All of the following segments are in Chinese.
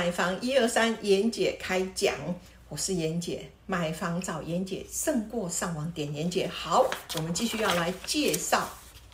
买房一二三，妍姐开讲，我是妍姐，买房找妍姐胜过上网点妍姐。好，我们继续要来介绍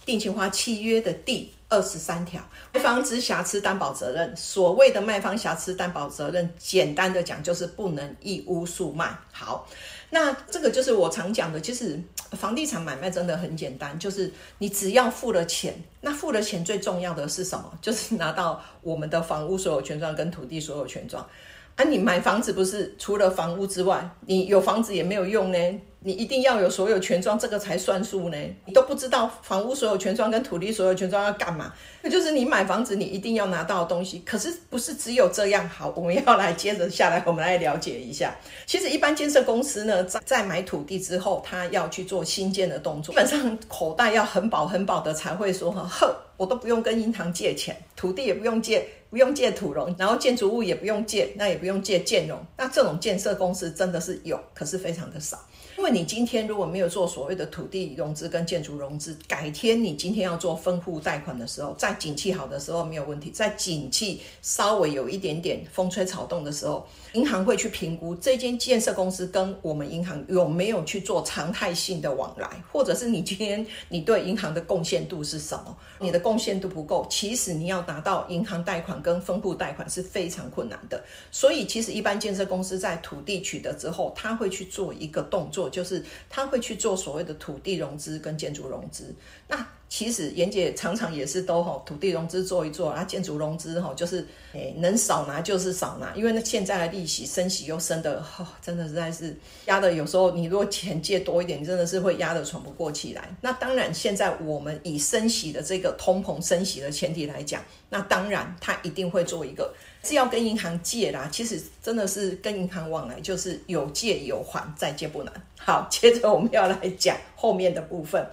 定情花契约的第二十三条，卖方之瑕疵担保责任。所谓的卖方瑕疵担保责任，简单的讲就是不能一屋数卖。好，那这个就是我常讲的，其实房地产买卖真的很简单，就是你只要付了钱，那付了钱最重要的是什么？就是拿到我们的房屋所有权状跟土地所有权状。啊，你买房子不是除了房屋之外，你有房子也没有用呢？你一定要有所有权状，这个才算数呢。你都不知道房屋所有权状跟土地所有权状要干嘛？那就是你买房子你一定要拿到的东西。可是不是只有这样好？我们要来接着下来，我们来了解一下。其实一般建设公司呢，在在买土地之后，他要去做新建的动作，基本上口袋要很饱很饱的才会说哈，呵，我都不用跟银行借钱，土地也不用借，不用借土融，然后建筑物也不用借，那也不用借建融。那这种建设公司真的是有，可是非常的少。因为你今天如果没有做所谓的土地融资跟建筑融资，改天你今天要做分户贷款的时候，在景气好的时候没有问题，在景气稍微有一点点风吹草动的时候，银行会去评估这间建设公司跟我们银行有没有去做常态性的往来，或者是你今天你对银行的贡献度是什么？你的贡献度不够，其实你要拿到银行贷款跟分户贷款是非常困难的。所以其实一般建设公司在土地取得之后，他会去做一个动作。就是他会去做所谓的土地融资跟建筑融资。那其实妍姐常常也是都哈土地融资做一做，啊建筑融资哈就是诶能少拿就是少拿，因为那现在的利息升息又升的哈，真的实在是压的。有时候你如果钱借多一点，真的是会压得喘不过气来。那当然，现在我们以升息的这个通膨升息的前提来讲，那当然他一定会做一个是要跟银行借啦。其实真的是跟银行往来就是有借有还，再借不难。好，接着我们要来讲后面的部分。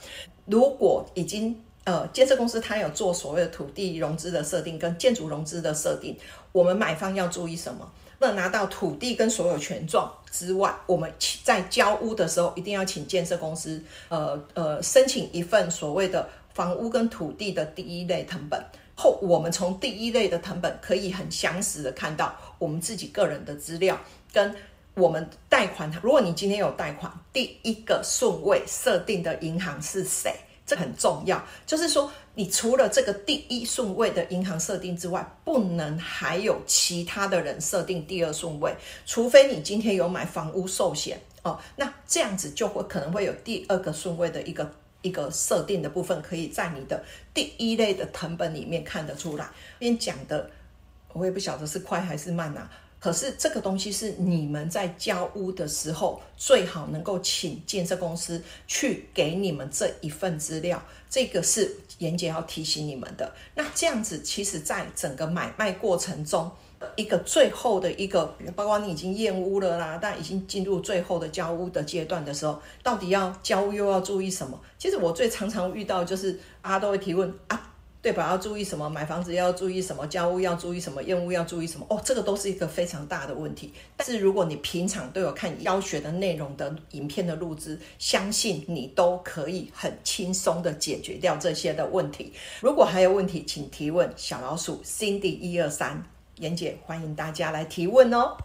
如果已经呃建设公司它有做所谓的土地融资的设定跟建筑融资的设定，我们买方要注意什么？那拿到土地跟所有权状之外，我们在交屋的时候一定要请建设公司呃呃申请一份所谓的房屋跟土地的第一类成本后，我们从第一类的成本可以很详实的看到我们自己个人的资料跟。我们贷款，如果你今天有贷款，第一个顺位设定的银行是谁？这很重要。就是说，你除了这个第一顺位的银行设定之外，不能还有其他的人设定第二顺位，除非你今天有买房屋寿险哦。那这样子就会可能会有第二个顺位的一个一个设定的部分，可以在你的第一类的成本里面看得出来。边讲的，我也不晓得是快还是慢啊。可是这个东西是你们在交屋的时候，最好能够请建设公司去给你们这一份资料，这个是严姐要提醒你们的。那这样子，其实在整个买卖过程中，一个最后的一个，包括你已经验屋了啦，但已经进入最后的交屋的阶段的时候，到底要交屋又要注意什么？其实我最常常遇到就是大家都会提问。对吧？要注意什么？买房子要注意什么？交屋要注意什么？验屋要注意什么？哦，这个都是一个非常大的问题。但是如果你平常都有看教学的内容的影片的录制，相信你都可以很轻松的解决掉这些的问题。如果还有问题，请提问小老鼠 Cindy 一二三，妍姐欢迎大家来提问哦。